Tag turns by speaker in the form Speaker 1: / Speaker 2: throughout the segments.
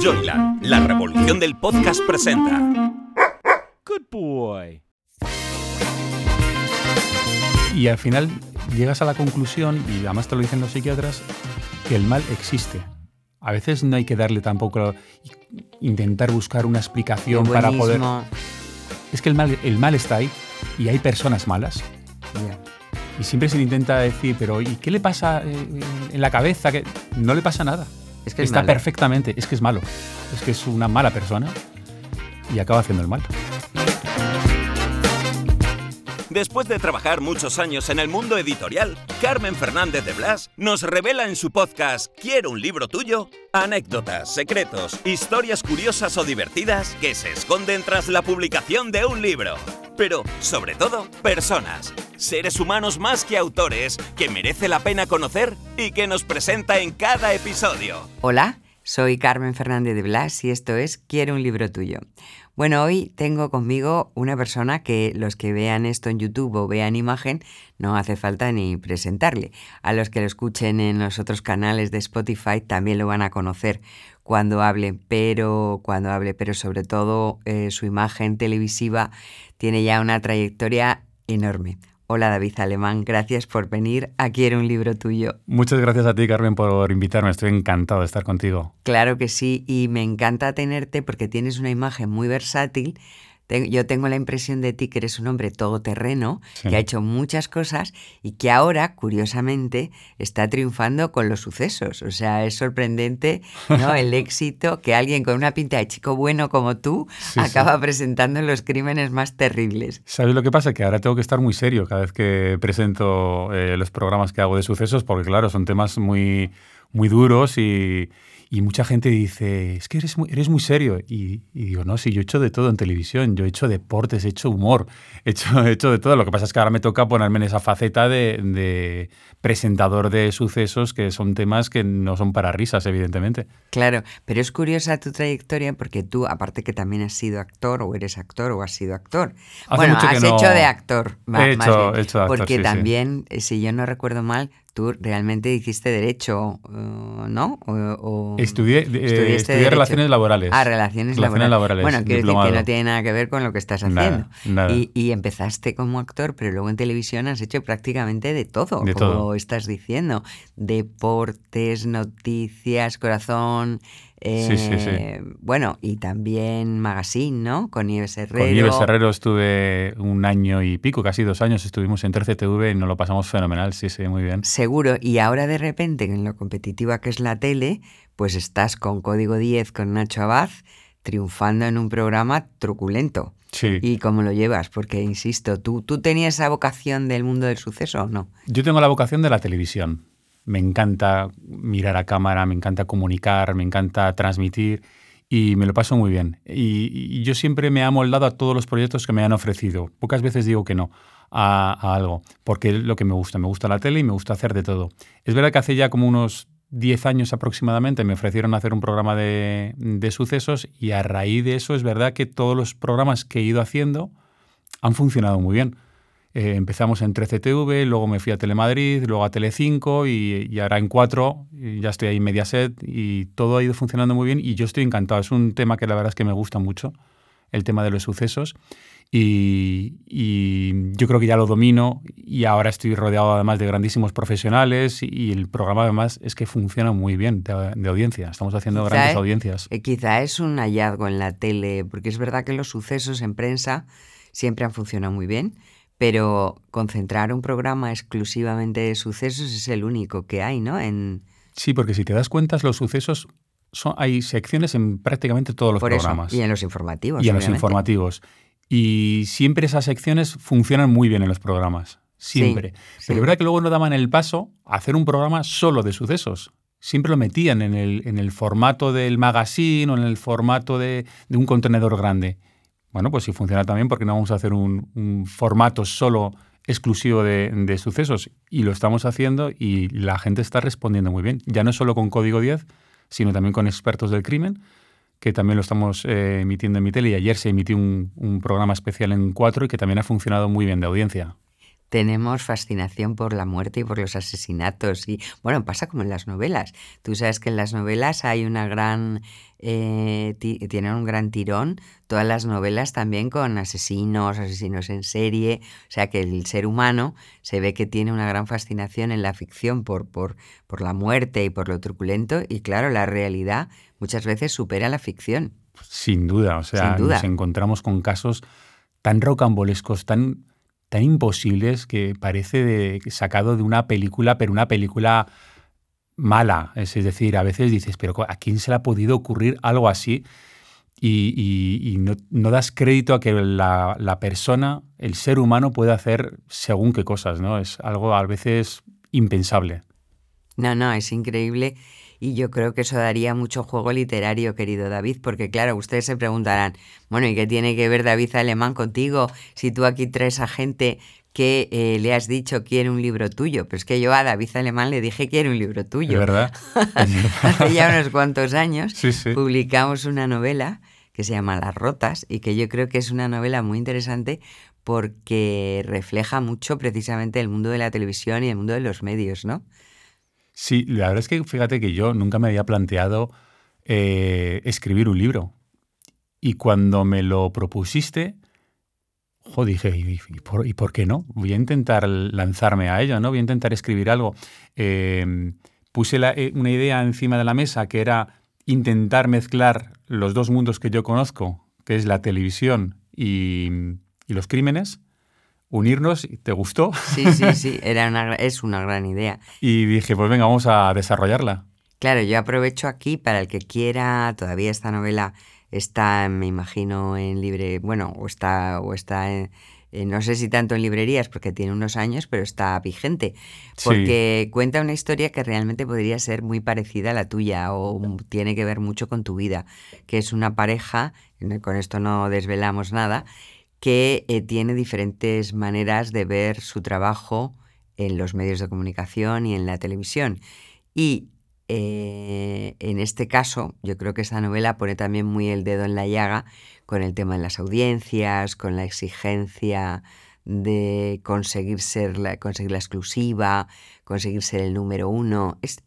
Speaker 1: Joyland, la revolución del podcast presenta.
Speaker 2: Good boy.
Speaker 3: Y al final llegas a la conclusión, y además te lo dicen los psiquiatras, que el mal existe. A veces no hay que darle tampoco, intentar buscar una explicación para poder... Es que el mal, el mal está ahí y hay personas malas. Y siempre se le intenta decir, pero ¿y qué le pasa eh, en la cabeza? Que no le pasa nada.
Speaker 4: Es que
Speaker 3: está perfectamente, es que es malo. Es que es una mala persona y acaba haciendo el mal.
Speaker 1: Después de trabajar muchos años en el mundo editorial, Carmen Fernández de Blas nos revela en su podcast Quiero un libro tuyo anécdotas, secretos, historias curiosas o divertidas que se esconden tras la publicación de un libro. Pero, sobre todo, personas, seres humanos más que autores que merece la pena conocer y que nos presenta en cada episodio.
Speaker 4: Hola, soy Carmen Fernández de Blas y esto es Quiero un libro tuyo. Bueno, hoy tengo conmigo una persona que los que vean esto en YouTube o vean imagen, no hace falta ni presentarle. A los que lo escuchen en los otros canales de Spotify también lo van a conocer cuando hable, pero cuando hable, pero sobre todo eh, su imagen televisiva tiene ya una trayectoria enorme. Hola David Alemán, gracias por venir. Aquí era un libro tuyo.
Speaker 3: Muchas gracias a ti, Carmen, por invitarme. Estoy encantado de estar contigo.
Speaker 4: Claro que sí, y me encanta tenerte porque tienes una imagen muy versátil yo tengo la impresión de ti que eres un hombre todoterreno, que ha hecho muchas cosas y que ahora, curiosamente, está triunfando con los sucesos. O sea, es sorprendente ¿no? el éxito que alguien con una pinta de chico bueno como tú acaba presentando en los crímenes más terribles.
Speaker 3: ¿Sabes lo que pasa? Que ahora tengo que estar muy serio cada vez que presento eh, los programas que hago de sucesos, porque claro, son temas muy, muy duros y y mucha gente dice, es que eres muy, eres muy serio. Y, digo, no, sí, yo he hecho de todo en televisión, yo he hecho deportes, he hecho humor, he hecho, hecho de todo. Lo que pasa es que ahora me toca ponerme en esa faceta de, presentador de sucesos, que son temas que no son para risas, evidentemente.
Speaker 4: Claro, pero es curiosa tu trayectoria porque tú, aparte que también has sido actor, o eres actor, o has sido actor. bueno, has hecho de actor.
Speaker 3: He hecho, de actor,
Speaker 4: Porque también, eh, si yo no recuerdo mal, tú realmente hiciste derecho, eh, ¿no?
Speaker 3: O, estudié, eh, estudié relaciones laborales.
Speaker 4: Ah, relaciones, laborales. Bueno, quiero decir que no tiene nada que ver con lo que estás haciendo. Y, empezaste como actor, pero luego en televisión has hecho prácticamente de todo, como estás diciendo. Deportes, noticias, corazón, sí, sí, sí. Eh, bueno, y también Magazine, ¿no? Con Nieves Herrero.
Speaker 3: Con Nieves Herrero estuve un año y pico, casi dos años, estuvimos en 13TV y nos lo pasamos fenomenal, sí, sí, muy bien.
Speaker 4: Seguro, y ahora de repente, en lo competitiva que es la tele, pues estás con Código 10, con Nacho Abad, triunfando en un programa truculento.
Speaker 3: Sí.
Speaker 4: ¿Y cómo lo llevas? Porque, insisto, ¿tú, ¿tú tenías esa vocación del mundo del suceso o no?
Speaker 3: Yo tengo la vocación de la televisión me encanta mirar a cámara, me encanta comunicar, me encanta transmitir y me lo paso muy bien. Y, yo siempre me he amoldado a todos los proyectos que me han ofrecido. Pocas veces digo que no a, algo, porque es lo que me gusta. Me gusta la tele y me gusta hacer de todo. Es verdad que hace ya como unos 10 años aproximadamente me ofrecieron hacer un programa de, de sucesos y a raíz de eso es verdad que todos los programas que he ido haciendo han funcionado muy bien. Eh, empezamos en 13TV, luego me fui a Telemadrid, luego a Telecinco y, y ahora en 4, ya estoy ahí en Mediaset y todo ha ido funcionando muy bien y yo estoy encantado. Es un tema que la verdad es que me gusta mucho, el tema de los sucesos. Y, yo creo que ya lo domino y ahora estoy rodeado además de grandísimos profesionales y, el programa además es que funciona muy bien de, audiencia. Estamos haciendo grandes audiencias.
Speaker 4: Eh, quizá es un hallazgo en la tele, porque es verdad que los sucesos en prensa siempre han funcionado muy bien pero concentrar un programa exclusivamente de sucesos es el único que hay, ¿no? En...
Speaker 3: Sí, porque si te das cuenta, los sucesos son, hay secciones en prácticamente todos los programas.
Speaker 4: y en los informativos.
Speaker 3: Y en los informativos. Y siempre esas secciones funcionan muy bien en los programas. Siempre. Pero es verdad que luego no daban el paso a hacer un programa solo de sucesos. Siempre lo metían en el, en el formato del magazine o en el formato de, de un contenedor grande. Bueno, pues si funciona también, porque no vamos a hacer un, formato solo exclusivo de, sucesos? Y lo estamos haciendo y la gente está respondiendo muy bien. Ya no solo con Código 10, sino también con expertos del crimen, que también lo estamos eh, emitiendo en mi tele. Y ayer se emitió un, programa especial en 4 y que también ha funcionado muy bien de audiencia.
Speaker 4: Tenemos fascinación por la muerte y por los asesinatos. Y bueno, pasa como en las novelas. Tú sabes que en las novelas hay una gran. Eh, tienen un gran tirón. Todas las novelas también con asesinos, asesinos en serie. O sea que el ser humano se ve que tiene una gran fascinación en la ficción por, por, por la muerte y por lo truculento. Y claro, la realidad muchas veces supera la ficción.
Speaker 3: Sin duda. O sea, nos encontramos con casos tan rocambolescos, tan tan imposibles que parece de, sacado de una película, pero una película mala. Es decir, a veces dices, pero ¿a quién se le ha podido ocurrir algo así? Y, no, das crédito a que la, la, persona, el ser humano, puede hacer según qué cosas, ¿no? Es algo a veces impensable.
Speaker 4: No, no, es increíble. Y yo creo que eso daría mucho juego literario, querido David, porque claro, ustedes se preguntarán, bueno, ¿y qué tiene que ver David Alemán contigo si tú aquí traes a gente que eh, le has dicho quiere un libro tuyo? Pero es que yo a David Alemán le dije quiere un libro tuyo.
Speaker 3: verdad?
Speaker 4: Hace ya unos cuantos años publicamos una novela que se llama Las Rotas y que yo creo que es una novela muy interesante porque refleja mucho precisamente el mundo de la televisión y el mundo de los medios, ¿no?
Speaker 3: Sí, la verdad es que fíjate que yo nunca me había planteado eh, escribir un libro. Y cuando me lo propusiste, dije, ¿y, por, qué no? Voy a intentar lanzarme a ello, ¿no? Voy a intentar escribir algo. Em, puse eh, una idea encima de la mesa que era intentar mezclar los dos mundos que yo conozco, que es la televisión y los crímenes unirnos. ¿Te gustó?
Speaker 4: Sí, sí, sí, era es una gran idea.
Speaker 3: Y dije, pues venga, vamos a desarrollarla.
Speaker 4: Claro, yo aprovecho aquí para el que quiera, todavía esta novela está, me imagino, en libre, bueno, o está, o está en, no sé si tanto en librerías porque tiene unos años, pero está vigente, porque cuenta una historia que realmente podría ser muy parecida a la tuya o tiene que ver mucho con tu vida, que es una pareja, con esto no desvelamos nada, que eh, tiene diferentes maneras de ver su trabajo en los medios de comunicación y en la televisión. Y eh, en este caso, yo creo que esta novela pone también muy el dedo en la llaga con el tema de las audiencias, con la exigencia de conseguir, ser la, conseguir la exclusiva, conseguir ser el número uno. ¿Es,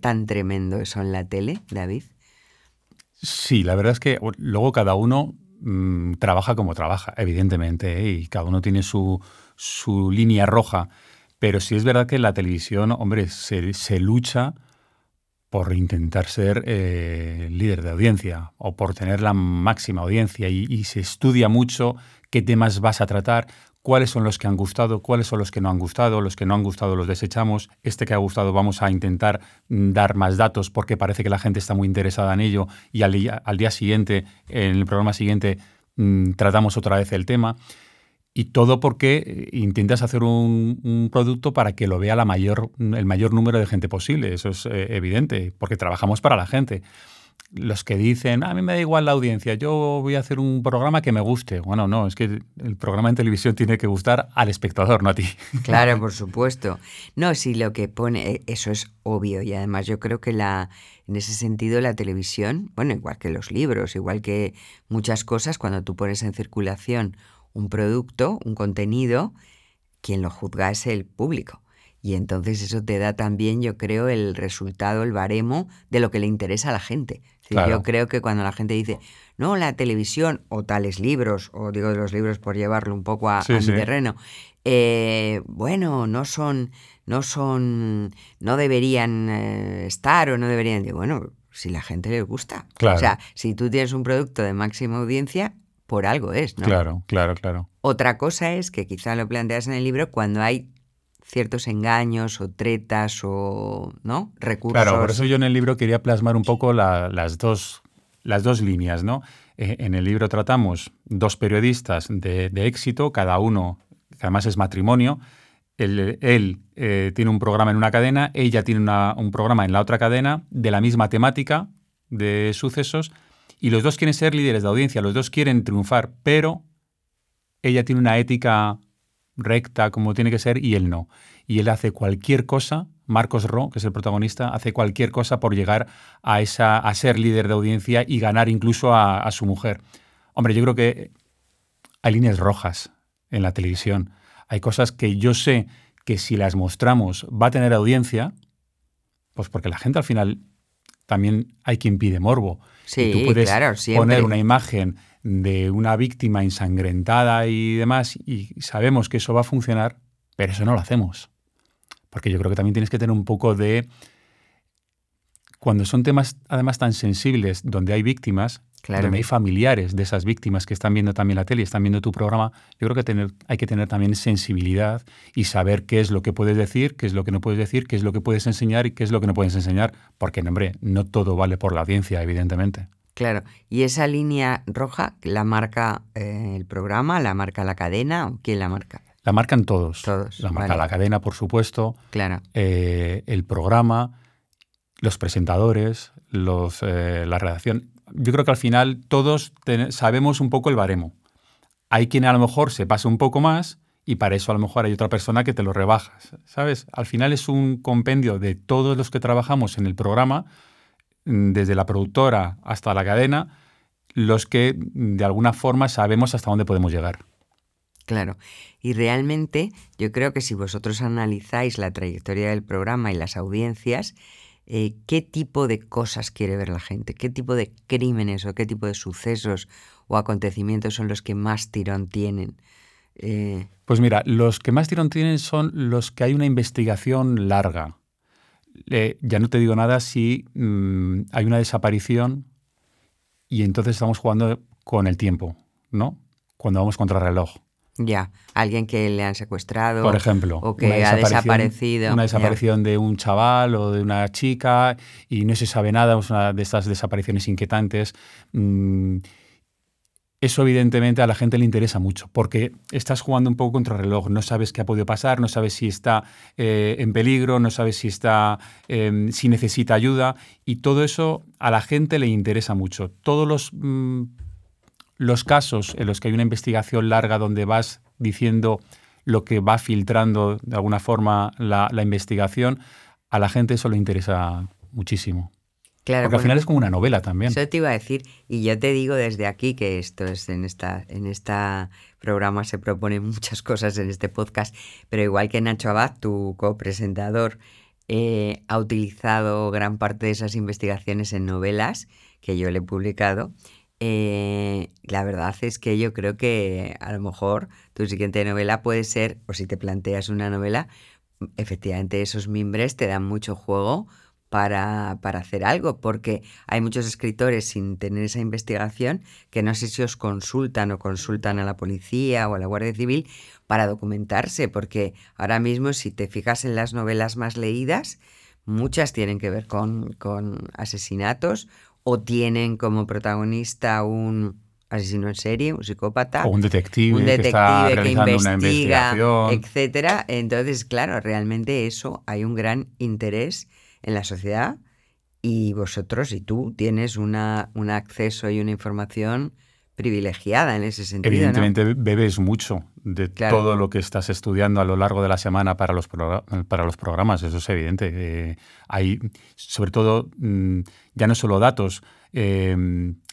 Speaker 4: tan tremendo eso en la tele, David?
Speaker 3: Sí, la verdad es que luego cada uno Mm, trabaja como trabaja, evidentemente, ¿eh? y cada uno tiene su, su, línea roja. Pero sí es verdad que en la televisión, hombre, se, se lucha por intentar ser eh, líder de audiencia o por tener la máxima audiencia y, y, se estudia mucho qué temas vas a tratar, cuáles son los que han gustado, cuáles son los que no han gustado, los que no han gustado los desechamos, este que ha gustado vamos a intentar mm, dar más datos porque parece que la gente está muy interesada en ello y al día, siguiente, en el programa siguiente, mm, tratamos otra vez el tema. Y todo porque eh, intentas hacer un, producto para que lo vea la mayor, el mayor número de gente posible. Eso es eh, evidente, porque trabajamos para la gente los que dicen, a mí me da igual la audiencia, yo voy a hacer un programa que me guste. Bueno, no, es que el programa en televisión tiene que gustar al espectador, no a ti.
Speaker 4: Claro, por supuesto. No, sí, lo que pone, eh, eso es obvio y además yo creo que la, en ese sentido la televisión, bueno, igual que los libros, igual que muchas cosas, cuando tú pones en circulación un producto, un contenido, quien lo juzga es el público. Y entonces eso te da también, yo creo, el resultado, el baremo de lo que le interesa a la gente. Yo creo que cuando la gente dice, no, la televisión o tales libros, o digo de los libros por llevarlo un poco a, mi terreno, eh, bueno, no son, no son, no deberían eh, estar o no deberían, digo, bueno, si la gente les gusta. O sea, si tú tienes un producto de máxima audiencia, por algo es, ¿no?
Speaker 3: Claro, claro, claro.
Speaker 4: Otra cosa es que quizá lo planteas en el libro cuando hay ciertos engaños o tretas o ¿no? recursos.
Speaker 3: Claro, por eso yo en el libro quería plasmar un poco las, dos, las dos líneas. ¿no? Eh, en el libro tratamos dos periodistas de, éxito, cada uno, que además es matrimonio. Él, eh, tiene un programa en una cadena, ella tiene un programa en la otra cadena de la misma temática de sucesos y los dos quieren ser líderes de audiencia, los dos quieren triunfar, pero ella tiene una ética recta como tiene que ser y él no. Y él hace cualquier cosa, Marcos Ro, que es el protagonista, hace cualquier cosa por llegar a, esa, a ser líder de audiencia y ganar incluso a, su mujer. Hombre, yo creo que hay líneas rojas en la televisión. Hay cosas que yo sé que si las mostramos va a tener audiencia, pues porque la gente al final también hay quien pide morbo.
Speaker 4: Sí,
Speaker 3: y tú puedes
Speaker 4: claro,
Speaker 3: poner una imagen de una víctima ensangrentada y demás y sabemos que eso va a funcionar, pero eso no lo hacemos. Porque yo creo que también tienes que tener un poco de... Cuando son temas además tan sensibles, donde hay víctimas,
Speaker 4: Claro.
Speaker 3: donde hay familiares de esas víctimas que están viendo también la tele y están viendo tu programa, yo creo que tener, hay que tener también sensibilidad y saber qué es lo que puedes decir, qué es lo que no puedes decir, qué es lo que puedes enseñar y qué es lo que no puedes enseñar. Porque, hombre, no todo vale por la audiencia, evidentemente.
Speaker 4: Claro. ¿Y esa línea roja la marca eh, el programa, la marca la cadena o quién la marca?
Speaker 3: La marcan todos.
Speaker 4: Todos,
Speaker 3: La marca
Speaker 4: vale.
Speaker 3: la cadena, por supuesto,
Speaker 4: Claro.
Speaker 3: eh, el programa, los presentadores, los, eh, la redacción. Yo creo que al final todos sabemos un poco el baremo. Hay quien a lo mejor se pasa un poco más y para eso a lo mejor hay otra persona que te lo rebaja. ¿Sabes? Al final es un compendio de todos los que trabajamos en el programa, desde la productora hasta la cadena, los que mm, de alguna forma sabemos hasta dónde podemos llegar.
Speaker 4: Claro. Y realmente yo creo que si vosotros analizáis la trayectoria del programa y las audiencias, eh, ¿qué tipo de cosas quiere ver la gente? ¿Qué tipo de crímenes o qué tipo de sucesos o acontecimientos son los que más tirón tienen? Eh,
Speaker 3: Pues mira, los que más tirón tienen son los que hay una investigación larga. Eh, ya no te digo nada si mm, hay una desaparición y entonces estamos jugando con el tiempo, ¿no? Cuando vamos contra el reloj.
Speaker 4: ya, alguien que le han secuestrado.
Speaker 3: Por ejemplo,
Speaker 4: O que ha desaparecido.
Speaker 3: Una
Speaker 4: ya.
Speaker 3: desaparición de un chaval o de una chica y no se sabe nada, es una de estas desapariciones inquietantes. Mm, Eso evidentemente a la gente le interesa mucho, porque estás jugando un poco contra el reloj, no sabes qué ha podido pasar, no sabes si está eh, en peligro, no sabes si está, eh, si necesita ayuda, y todo eso a la gente le interesa mucho. Todos los mm, los casos en los que hay una investigación larga donde vas diciendo lo que va filtrando de alguna forma la investigación, a la gente eso le interesa muchísimo.
Speaker 4: Claro,
Speaker 3: Porque al final es como una novela también.
Speaker 4: Eso te iba a decir, y yo te digo desde aquí que esto es en esta, en esta programa se proponen muchas cosas en este podcast, pero igual que Nacho Abad, tu copresentador, eh, ha utilizado gran parte de esas investigaciones en novelas que yo le he publicado. eh, la verdad es que yo creo que a lo mejor tu siguiente novela puede ser, o si te planteas una novela, efectivamente esos mimbres te dan mucho juego para, para hacer algo, porque hay muchos escritores sin tener esa investigación que no sé si os consultan o consultan a la policía o a la Guardia Civil para documentarse, porque ahora mismo si te fijas en las novelas más leídas, muchas tienen que ver con, con asesinatos o tienen como protagonista un asesino en serie, un psicópata
Speaker 3: O un detective,
Speaker 4: un
Speaker 3: que está
Speaker 4: detective que,
Speaker 3: realizando una
Speaker 4: investiga,
Speaker 3: investigación.
Speaker 4: etcétera. Entonces, claro, realmente eso hay un gran interés en la sociedad y vosotros y tú tienes una, un acceso y una información privilegiada en ese sentido. ¿no?
Speaker 3: Evidentemente bebes mucho de
Speaker 4: Claro.
Speaker 3: todo lo que estás estudiando a lo largo de la semana para los, para los programas, eso es evidente. Eh, hay, sobre todo, mm, ya no solo datos, eh,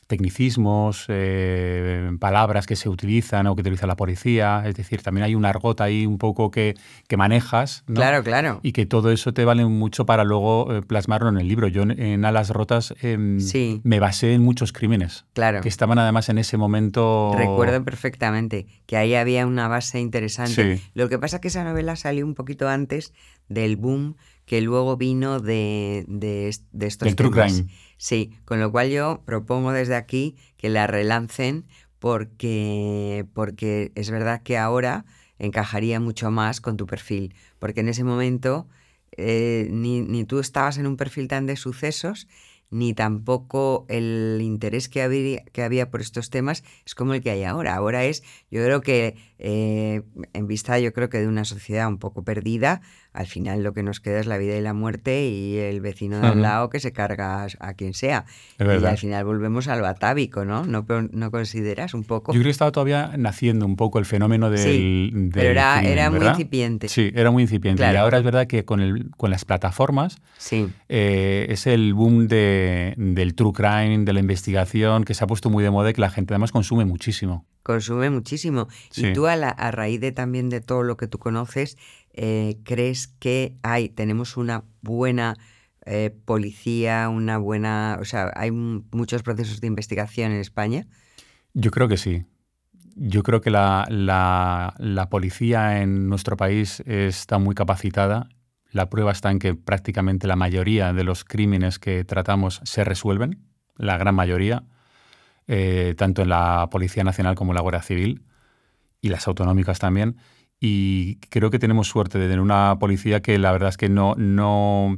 Speaker 3: tecnicismos, eh, palabras que se utilizan o que utiliza la policía, es decir, también hay un argot ahí un poco que, que manejas. ¿no?
Speaker 4: Claro, claro.
Speaker 3: Y que todo eso te vale mucho para luego eh, plasmarlo en el libro. Yo en, en Alas Rotas em,
Speaker 4: Sí.
Speaker 3: me basé en muchos crímenes
Speaker 4: Claro.
Speaker 3: que estaban además en ese momento.
Speaker 4: Recuerdo perfectamente que ahí había una base interesante.
Speaker 3: Sí.
Speaker 4: Lo que pasa es que esa novela salió un poquito antes del boom que luego vino de, de, de estos
Speaker 3: Del true crime.
Speaker 4: Sí, con lo cual yo propongo desde aquí que la relancen porque, porque es verdad que ahora encajaría mucho más con tu perfil, porque en ese momento eh, ni, ni tú estabas en un perfil tan de sucesos, ni tampoco el interés que había, que había por estos temas es como el que hay ahora. Ahora es, yo creo que eh, en vista, yo creo que de una sociedad un poco perdida, al final lo que nos queda es la vida y la muerte y el vecino de al lado que se carga a, quien sea.
Speaker 3: Es
Speaker 4: y al final volvemos al batávico, ¿no? ¿No, consideras un poco?
Speaker 3: Yo creo que estaba todavía naciendo un poco el fenómeno del.
Speaker 4: Sí,
Speaker 3: del
Speaker 4: pero era-
Speaker 3: crimen,
Speaker 4: era muy incipiente.
Speaker 3: Sí, era muy incipiente. Y ahora es verdad que con, el, con las plataformas
Speaker 4: Sí,
Speaker 3: eh, es el boom de- del true crime, de la investigación, que se ha puesto muy de moda y que la gente además consume muchísimo.
Speaker 4: Consume muchísimo.
Speaker 3: Sí.
Speaker 4: Y tú, a, la- a raíz de también de todo lo que tú conoces, eh, ¿crees que hay, tenemos una buena eh, policía, una buena, o sea, hay muchos procesos de investigación en España?
Speaker 3: Yo creo que sí. Yo creo que la, la- la policía en nuestro país está muy capacitada. La prueba está en que prácticamente la mayoría de los crímenes que tratamos se resuelven, la gran mayoría, eh, tanto en la Policía Nacional como en la Guardia Civil y las autonómicas también. Y creo que tenemos suerte de tener una policía que la verdad es que no, no,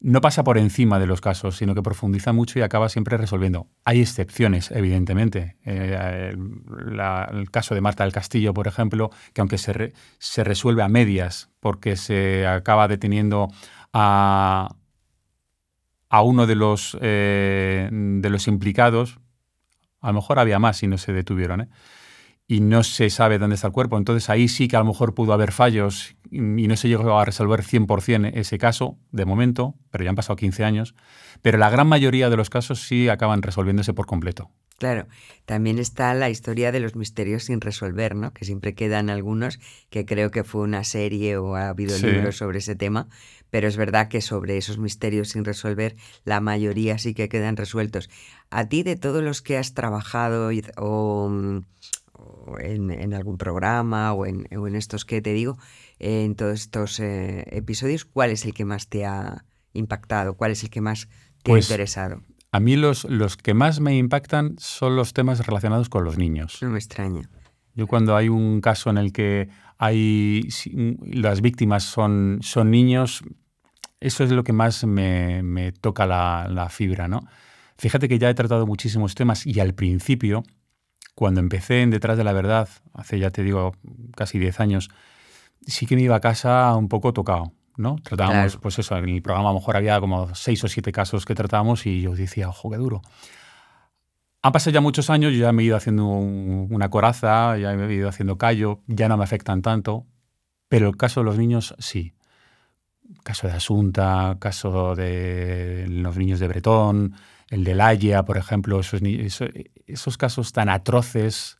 Speaker 3: no pasa por encima de los casos, sino que profundiza mucho y acaba siempre resolviendo. Hay excepciones, evidentemente. Eh, el, caso de Marta del Castillo, por ejemplo, que aunque se, se resuelve a medias porque se acaba deteniendo a, a uno de los, eh, de los implicados, a lo mejor había más y no se detuvieron, ¿eh? y no se sabe dónde está el cuerpo. Entonces ahí sí que a lo mejor pudo haber fallos y no se llegó a resolver 100% ese caso, de momento, pero ya han pasado 15 años. Pero la gran mayoría de los casos sí acaban resolviéndose por completo.
Speaker 4: Claro, también está la historia de los misterios sin resolver, ¿no? Que siempre quedan algunos, que creo que fue una serie o ha habido
Speaker 3: Sí.
Speaker 4: libros sobre ese tema, pero es verdad que sobre esos misterios sin resolver, la mayoría sí que quedan resueltos. A ti, de todos los que has trabajado o, o en, en algún programa o en, o en estos que te digo, en todos estos eh, episodios, ¿cuál es el que más te ha impactado? ¿Cuál es el que más te
Speaker 3: Pues,
Speaker 4: ha interesado?
Speaker 3: A mí los, los que más me impactan son los temas relacionados con los niños.
Speaker 4: No me extraña.
Speaker 3: Yo cuando hay un caso en el que hay las víctimas son, son niños, eso es lo que más me, me toca la, la fibra, ¿no? Fíjate que ya he tratado muchísimos temas y al principio, cuando empecé en Detrás de la Verdad, hace ya te digo casi 10 años, sí que me iba a casa un poco tocado, ¿no? Tratábamos,
Speaker 4: Claro.
Speaker 3: pues eso, en el programa a lo mejor había como seis o siete casos que tratábamos y yo decía, ojo, qué duro. Han pasado ya muchos años, yo ya me he ido haciendo un- una coraza, ya me he ido haciendo callo, ya no me afectan tanto, pero el caso de los niños sí. Caso de Asunta, caso de los niños de Bretón, el de Laia, por ejemplo, esos, casos tan atroces,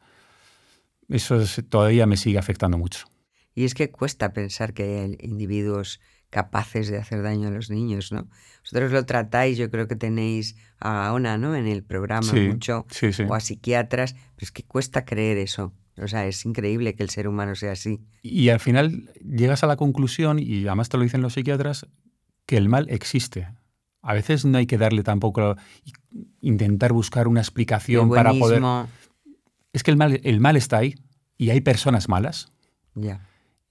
Speaker 3: eso es- todavía me sigue afectando mucho.
Speaker 4: Y es que cuesta pensar que hay individuos capaces de hacer daño a los niños, ¿no? Vosotros lo tratáis, yo creo que tenéis a Ona, ¿no? En el programa
Speaker 3: Sí,
Speaker 4: mucho,
Speaker 3: sí, sí.
Speaker 4: o a psiquiatras, pero es que cuesta creer eso. O sea, es increíble que el ser humano sea así.
Speaker 3: Y al final llegas a la conclusión, y además te lo dicen los psiquiatras, que el mal existe. A veces no hay que darle tampoco, intentar buscar una explicación para poder... Es que el mal, el mal está ahí y hay personas malas.
Speaker 4: Ya.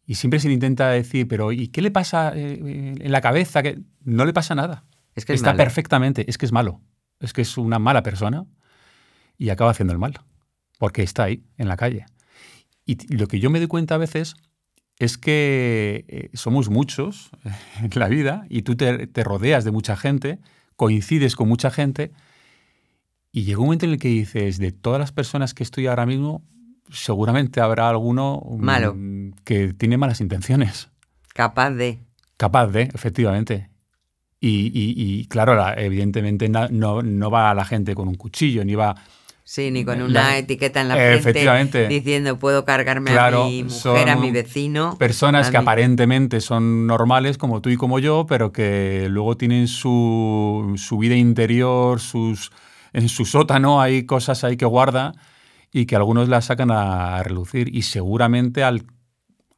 Speaker 3: Y siempre se le intenta decir, pero ¿y qué le pasa eh, en la cabeza? Que no le pasa nada.
Speaker 4: Es que es
Speaker 3: está
Speaker 4: malo.
Speaker 3: perfectamente. Es que es malo. Es que es una mala persona y acaba haciendo el mal. Porque está ahí, en la calle. Y lo que yo me doy cuenta a veces es que eh, somos muchos en la vida y tú te, te rodeas de mucha gente, coincides con mucha gente y llega un momento en el que dices, de todas las personas que estoy ahora mismo, seguramente habrá alguno mm,
Speaker 4: Malo.
Speaker 3: que tiene malas intenciones.
Speaker 4: Capaz de.
Speaker 3: Capaz de, efectivamente. Y, y- y, claro, la- evidentemente no, no va a la gente con un cuchillo, ni va...
Speaker 4: Sí, ni con
Speaker 3: La-
Speaker 4: una etiqueta en la frente diciendo puedo cargarme
Speaker 3: Claro,
Speaker 4: a mi mujer, a mi vecino.
Speaker 3: Personas que
Speaker 4: mi-".
Speaker 3: aparentemente son normales como tú y como yo, pero que luego tienen su, su vida interior, sus, en su sótano hay cosas ahí que guarda y que algunos las sacan a relucir. Y seguramente al,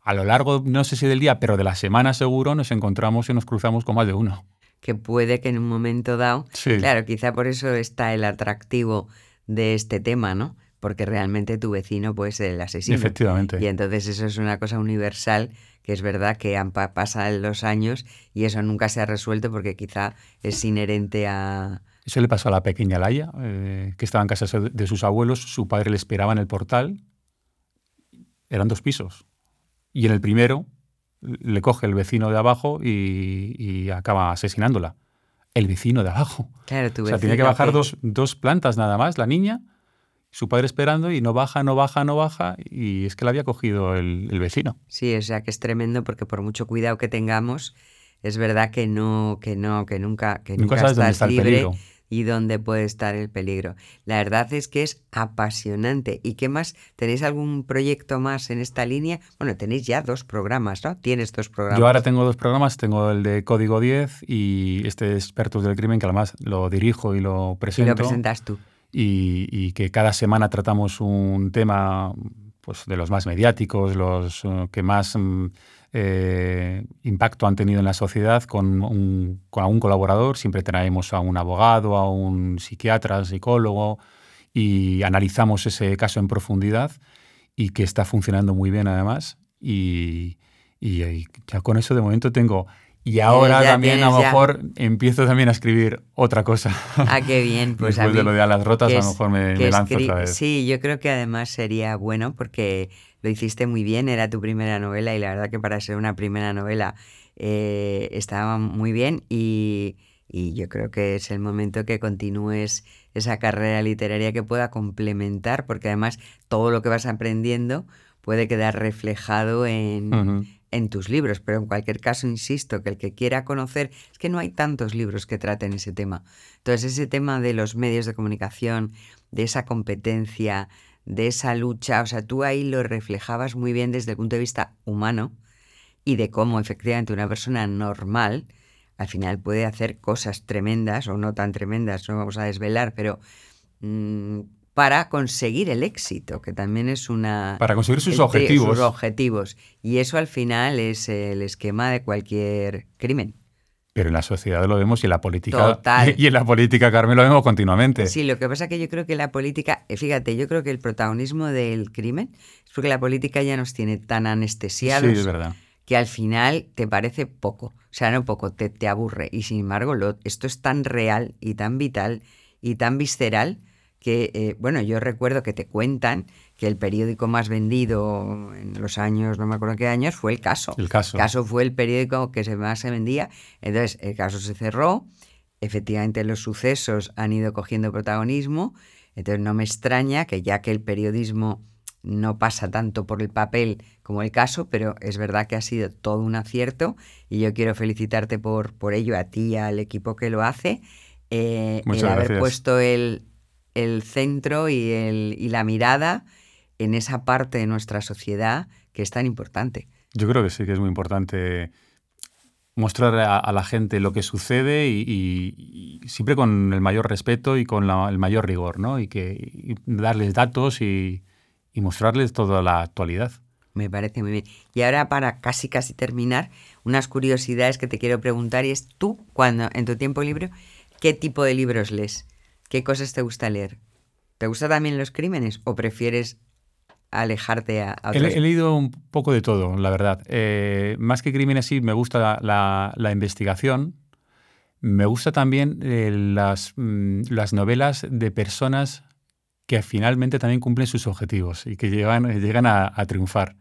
Speaker 3: a lo largo, no sé si del día, pero de la semana seguro, nos encontramos y nos cruzamos con más de uno.
Speaker 4: que puede que en un momento dado,
Speaker 3: Sí.
Speaker 4: claro, quizá por eso está el atractivo de este tema, ¿no? Porque realmente tu vecino puede ser el asesino.
Speaker 3: Efectivamente.
Speaker 4: Y entonces eso es una cosa universal, que es verdad que han pa- pasan los años y eso nunca se ha resuelto porque quizá es inherente a...
Speaker 3: Eso le pasó a la pequeña Laia, eh, que estaba en casa de sus abuelos, su padre le esperaba en el portal, eran dos pisos. Y en el primero le coge el vecino de abajo y, y acaba asesinándola. El vecino de abajo.
Speaker 4: Claro, tu
Speaker 3: o sea, tenía que
Speaker 4: vecino
Speaker 3: bajar dos, dos plantas nada más, la niña, su padre esperando y no baja, no baja, no baja. Y es que la había cogido el, el vecino.
Speaker 4: Sí, o sea que es tremendo porque por mucho cuidado que tengamos, es verdad que no, que no, que nunca, que
Speaker 3: Nunca
Speaker 4: nunca,
Speaker 3: sabes dónde
Speaker 4: estás
Speaker 3: está el
Speaker 4: libre
Speaker 3: peligro.
Speaker 4: Y dónde puede estar el peligro. La verdad es que es apasionante. ¿Y qué más? ¿Tenéis algún proyecto más en esta línea? Bueno, tenéis ya dos programas, ¿no? Tienes dos programas.
Speaker 3: Yo ahora tengo dos programas, tengo el de Código 10 y este Expertos del Crimen, que además lo dirijo y lo presento.
Speaker 4: Y lo presentas tú.
Speaker 3: Y, que cada semana tratamos un tema pues, de los más mediáticos, los eh, que más... Mm, eh, impacto han tenido en la sociedad con, un, con algún colaborador. Siempre traemos a un abogado, a un psiquiatra, a un psicólogo y analizamos ese caso en profundidad y que está funcionando muy bien además. Y, y, ya con eso de momento tengo... Y ahora también a lo mejor empiezo también a escribir otra cosa.
Speaker 4: Ah, qué bien.
Speaker 3: Pues Después de lo de a las rotas, a lo mejor me, me lanzo otra vez.
Speaker 4: Sí, yo creo que además sería bueno porque lo hiciste muy bien, era tu primera novela y la verdad que para ser una primera novela eh, estaba muy bien y, yo creo que es el momento que continúes esa carrera literaria que pueda complementar, porque además todo lo que vas aprendiendo puede quedar reflejado en, en tus libros, pero en cualquier caso, insisto, que el que quiera conocer, es que no hay tantos libros que traten ese tema. Entonces, ese tema de los medios de comunicación, de esa competencia, de esa lucha, o sea, tú ahí lo reflejabas muy bien desde el punto de vista humano y de cómo efectivamente una persona normal al final puede hacer cosas tremendas o no tan tremendas, no vamos a desvelar, pero mm, para conseguir el éxito, que también es una...
Speaker 3: Para conseguir sus objetivos.
Speaker 4: Sus objetivos. Y eso al final es el esquema de cualquier crimen.
Speaker 3: Pero en la sociedad lo vemos y en la política. Y en la política, Carmen, lo vemos continuamente.
Speaker 4: Sí, lo que pasa es que yo creo que la política. Eh, fíjate, yo creo que el protagonismo del crimen es porque la política ya nos tiene tan anestesiados.
Speaker 3: Sí, es verdad.
Speaker 4: Que al final te parece poco. O sea, no poco, te, te aburre. Y sin embargo, lo, esto es tan real y tan vital y tan visceral que, eh, bueno, yo recuerdo que te cuentan que el periódico más vendido en los años, no me acuerdo qué años, fue el caso.
Speaker 3: El caso.
Speaker 4: El caso fue el periódico que más se vendía. Entonces, el caso se cerró. Efectivamente, los sucesos han ido cogiendo protagonismo. Entonces, no me extraña que ya que el periodismo no pasa tanto por el papel como el caso, pero es verdad que ha sido todo un acierto y yo quiero felicitarte por, por ello, a ti y al equipo que lo hace. Eh, el haber puesto el, el centro y, el, y la mirada en esa parte de nuestra sociedad que es tan importante.
Speaker 3: Yo creo que sí, que es muy importante mostrar a, la gente lo que sucede y, siempre con el mayor respeto y con el mayor rigor, ¿no? Y, que, darles datos y, mostrarles toda la actualidad.
Speaker 4: Me parece muy bien. Y ahora para casi casi terminar, unas curiosidades que te quiero preguntar y es tú, cuando en tu tiempo libre, ¿qué tipo de libros lees? ¿Qué cosas te gusta leer? ¿Te gusta también los crímenes o prefieres alejarte a,
Speaker 3: he, leído un poco de todo, la verdad. Eh, más que crímenes sí, me gusta la, investigación. Me gusta también eh, las, mm, las novelas de personas que finalmente también cumplen sus objetivos y que llegan, llegan a, triunfar.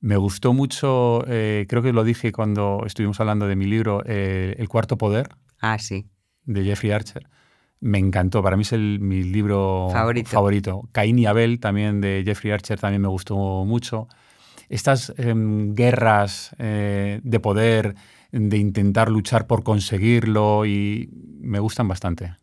Speaker 3: Me gustó mucho, eh, creo que lo dije cuando estuvimos hablando de mi libro, El cuarto poder.
Speaker 4: Ah, sí.
Speaker 3: De Jeffrey Archer me encantó. Para mí es el, mi libro favorito. Caín y Abel, también de Jeffrey Archer, también me gustó mucho. Estas em, guerras eh, de poder, de intentar luchar por conseguirlo, y me gustan bastante.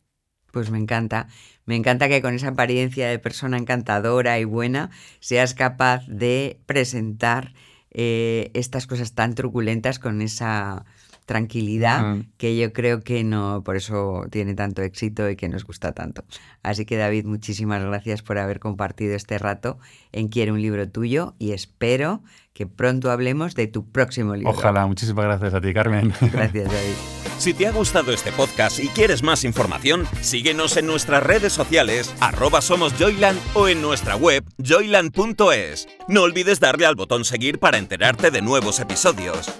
Speaker 4: Pues me encanta. Me encanta que con esa apariencia de persona encantadora y buena seas capaz de presentar eh, estas cosas tan truculentas con esa tranquilidad que yo creo que no, por eso tiene tanto éxito y que nos gusta tanto. Así que David, muchísimas gracias por haber compartido este rato en Quiero un libro tuyo y espero que pronto hablemos de tu próximo libro.
Speaker 3: Ojalá, muchísimas gracias a ti, Carmen.
Speaker 4: Gracias, David.
Speaker 1: Si te ha gustado este podcast y quieres más información, síguenos en nuestras redes sociales, arroba somos Joyland o en nuestra web joyland.es. No olvides darle al botón seguir para enterarte de nuevos episodios.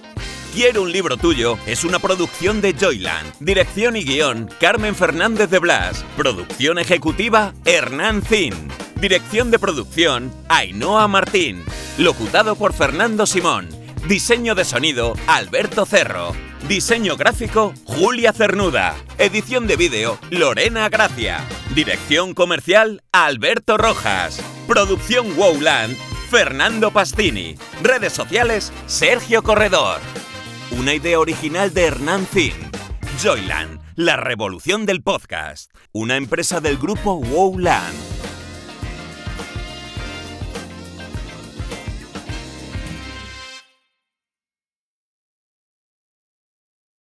Speaker 1: Quiero un libro tuyo es una producción de Joyland. Dirección y guion, Carmen Fernández de Blas. Producción ejecutiva, Hernán Zin. Dirección de producción, Ainhoa Martín. Locutado por Fernando Simón. Diseño de sonido, Alberto Cerro. Diseño gráfico, Julia Cernuda. Edición de vídeo, Lorena Gracia. Dirección comercial, Alberto Rojas. Producción Wowland, Fernando Pastini. Redes sociales, Sergio Corredor. Una idea original de Hernán Zin. Joyland, la revolución del podcast. Una empresa del grupo Wowland.